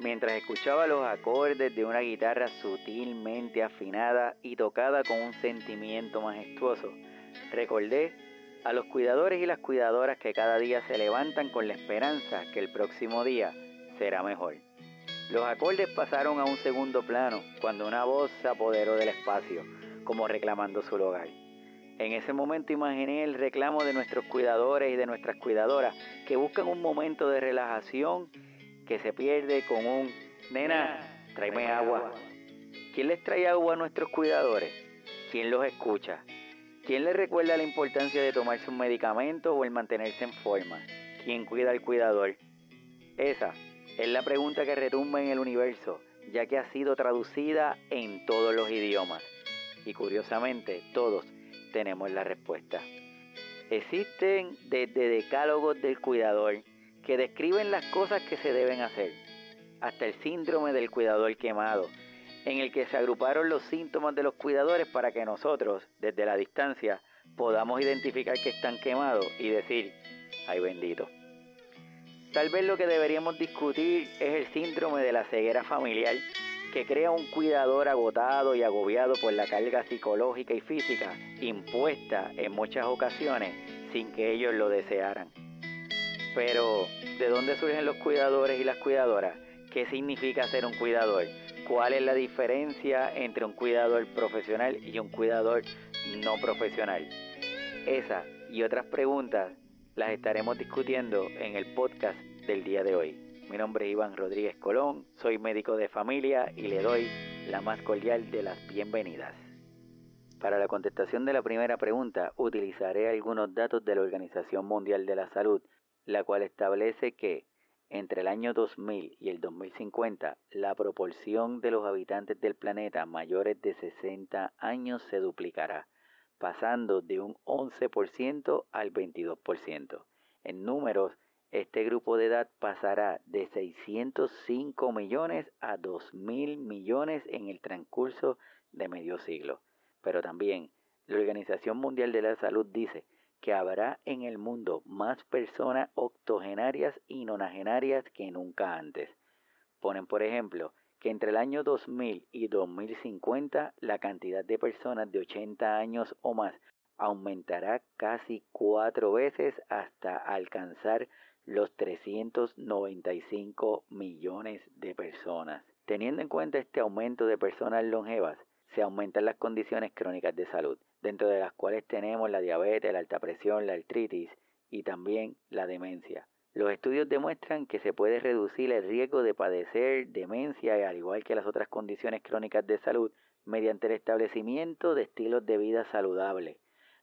mientras escuchaba los acordes de una guitarra sutilmente afinada y tocada con un sentimiento majestuoso, recordé a los cuidadores y las cuidadoras que cada día se levantan con la esperanza que el próximo día será mejor. Los acordes pasaron a un segundo plano cuando una voz se apoderó del espacio, como reclamando su lugar. En ese momento imaginé el reclamo de nuestros cuidadores y de nuestras cuidadoras que buscan un momento de relajación que se pierde con un nena, tráeme agua. ¿Quién les trae agua a nuestros cuidadores? ¿Quién los escucha? ¿Quién les recuerda la importancia de tomarse un medicamento o el mantenerse en forma? ¿Quién cuida al cuidador? Esa es la pregunta que retumba en el universo, ya que ha sido traducida en todos los idiomas. Y curiosamente, todos tenemos la respuesta. Existen desde decálogos del cuidador que describen las cosas que se deben hacer, hasta el síndrome del cuidador quemado, en el que se agruparon los síntomas de los cuidadores para que nosotros, desde la distancia, podamos identificar que están quemados y decir, ay bendito. Tal vez lo que deberíamos discutir es el síndrome de la ceguera familiar, que crea un cuidador agotado y agobiado por la carga psicológica y física impuesta en muchas ocasiones sin que ellos lo desearan. Pero, ¿de dónde surgen los cuidadores y las cuidadoras? ¿Qué significa ser un cuidador? ¿Cuál es la diferencia entre un cuidador profesional y un cuidador no profesional? Esa y otras preguntas las estaremos discutiendo en el podcast del día de hoy. Mi nombre es Iván Rodríguez Colón, soy médico de familia y le doy la más cordial de las bienvenidas. Para la contestación de la primera pregunta utilizaré algunos datos de la Organización Mundial de la Salud la cual establece que entre el año 2000 y el 2050 la proporción de los habitantes del planeta mayores de 60 años se duplicará, pasando de un 11% al 22%. En números, este grupo de edad pasará de 605 millones a 2.000 millones en el transcurso de medio siglo. Pero también la Organización Mundial de la Salud dice que habrá en el mundo más personas octogenarias y nonagenarias que nunca antes. Ponen, por ejemplo, que entre el año 2000 y 2050 la cantidad de personas de 80 años o más aumentará casi cuatro veces hasta alcanzar los 395 millones de personas. Teniendo en cuenta este aumento de personas longevas, se aumentan las condiciones crónicas de salud dentro de las cuales tenemos la diabetes, la alta presión, la artritis y también la demencia. Los estudios demuestran que se puede reducir el riesgo de padecer demencia, al igual que las otras condiciones crónicas de salud, mediante el establecimiento de estilos de vida saludables,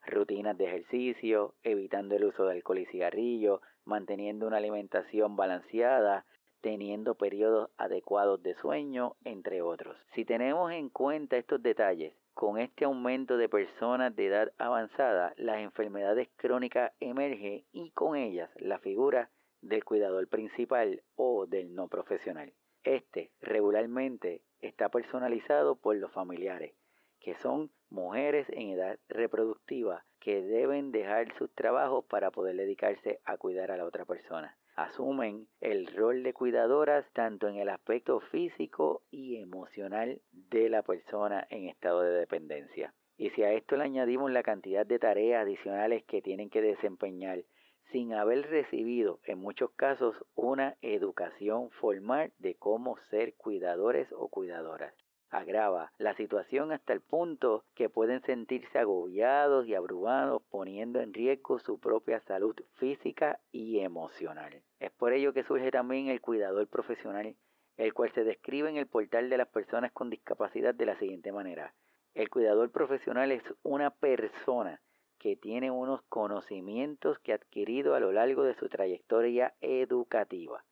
rutinas de ejercicio, evitando el uso de alcohol y cigarrillo, manteniendo una alimentación balanceada, teniendo periodos adecuados de sueño, entre otros. Si tenemos en cuenta estos detalles, con este aumento de personas de edad avanzada, las enfermedades crónicas emergen y con ellas la figura del cuidador principal o del no profesional. Este regularmente está personalizado por los familiares, que son mujeres en edad reproductiva que deben dejar sus trabajos para poder dedicarse a cuidar a la otra persona asumen el rol de cuidadoras tanto en el aspecto físico y emocional de la persona en estado de dependencia. Y si a esto le añadimos la cantidad de tareas adicionales que tienen que desempeñar sin haber recibido en muchos casos una educación formal de cómo ser cuidadores o cuidadoras agrava la situación hasta el punto que pueden sentirse agobiados y abrumados poniendo en riesgo su propia salud física y emocional. Es por ello que surge también el cuidador profesional, el cual se describe en el portal de las personas con discapacidad de la siguiente manera. El cuidador profesional es una persona que tiene unos conocimientos que ha adquirido a lo largo de su trayectoria educativa.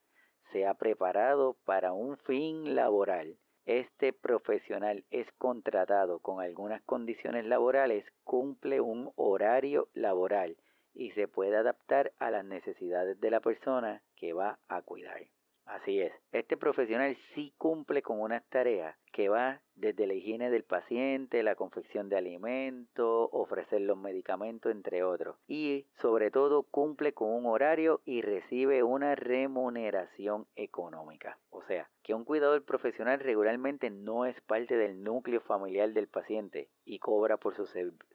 Se ha preparado para un fin laboral este profesional es contratado con algunas condiciones laborales, cumple un horario laboral y se puede adaptar a las necesidades de la persona que va a cuidar. Así es, este profesional sí cumple con unas tareas que va desde la higiene del paciente, la confección de alimentos, ofrecer los medicamentos, entre otros. Y sobre todo cumple con un horario y recibe una remuneración económica. O sea, que un cuidador profesional regularmente no es parte del núcleo familiar del paciente y cobra por su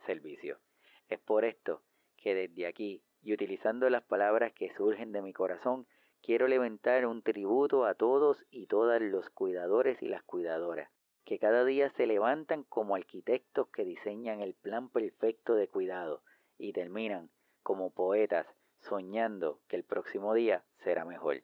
servicio. Es por esto que desde aquí, y utilizando las palabras que surgen de mi corazón, quiero levantar un tributo a todos y todas los cuidadores y las cuidadoras, que cada día se levantan como arquitectos que diseñan el plan perfecto de cuidado y terminan como poetas soñando que el próximo día será mejor.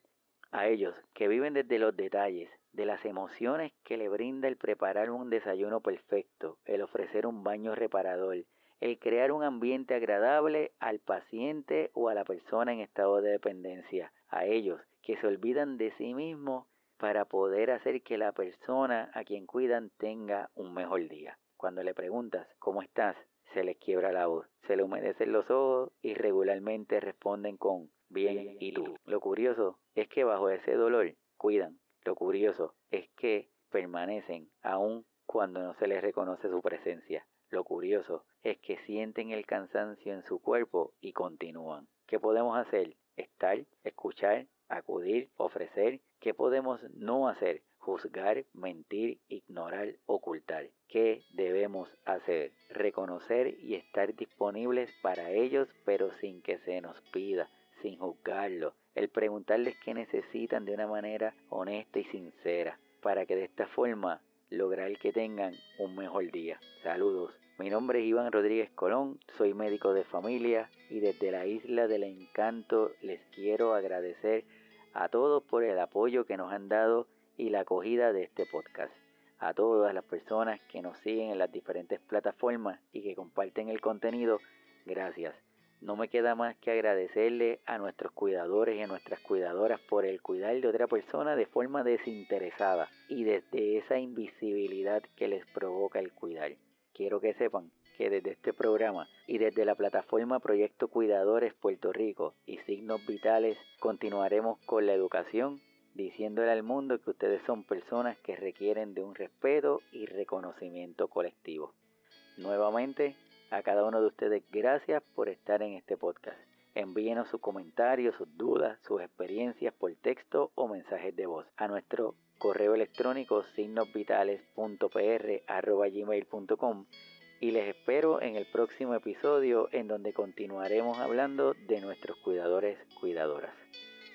A ellos que viven desde los detalles, de las emociones que le brinda el preparar un desayuno perfecto, el ofrecer un baño reparador, el crear un ambiente agradable al paciente o a la persona en estado de dependencia, a ellos que se olvidan de sí mismos para poder hacer que la persona a quien cuidan tenga un mejor día. Cuando le preguntas ¿cómo estás? Se les quiebra la voz, se le humedecen los ojos y regularmente responden con bien y tú. Lo curioso es que bajo ese dolor cuidan. Lo curioso es que permanecen aun cuando no se les reconoce su presencia. Lo curioso es que sienten el cansancio en su cuerpo y continúan. ¿Qué podemos hacer? Estar, escuchar, acudir, ofrecer. ¿Qué podemos no hacer? Juzgar, mentir, ignorar, ocultar. ¿Qué debemos hacer? Reconocer y estar disponibles para ellos, pero sin que se nos pida, sin juzgarlo. El preguntarles qué necesitan de una manera honesta y sincera, para que de esta forma lograr que tengan un mejor día. Saludos. Mi nombre es Iván Rodríguez Colón, soy médico de familia y desde la isla del encanto les quiero agradecer a todos por el apoyo que nos han dado y la acogida de este podcast. A todas las personas que nos siguen en las diferentes plataformas y que comparten el contenido, gracias. No me queda más que agradecerle a nuestros cuidadores y a nuestras cuidadoras por el cuidar de otra persona de forma desinteresada y desde esa invisibilidad que les provoca el cuidar quiero que sepan que desde este programa y desde la plataforma Proyecto Cuidadores Puerto Rico y Signos Vitales continuaremos con la educación, diciéndole al mundo que ustedes son personas que requieren de un respeto y reconocimiento colectivo. Nuevamente, a cada uno de ustedes gracias por estar en este podcast. Envíenos sus comentarios, sus dudas, sus experiencias por texto o mensajes de voz a nuestro correo electrónico signosvitales.pr.gmail.com y les espero en el próximo episodio en donde continuaremos hablando de nuestros cuidadores cuidadoras.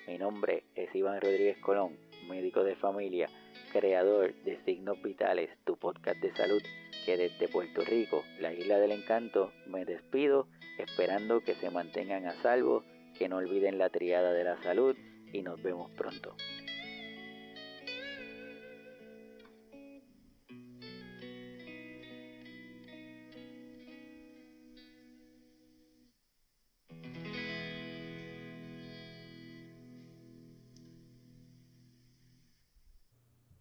Mi nombre es Iván Rodríguez Colón, médico de familia, creador de Signos Vitales, tu podcast de salud, que desde Puerto Rico, la isla del encanto, me despido esperando que se mantengan a salvo, que no olviden la triada de la salud y nos vemos pronto.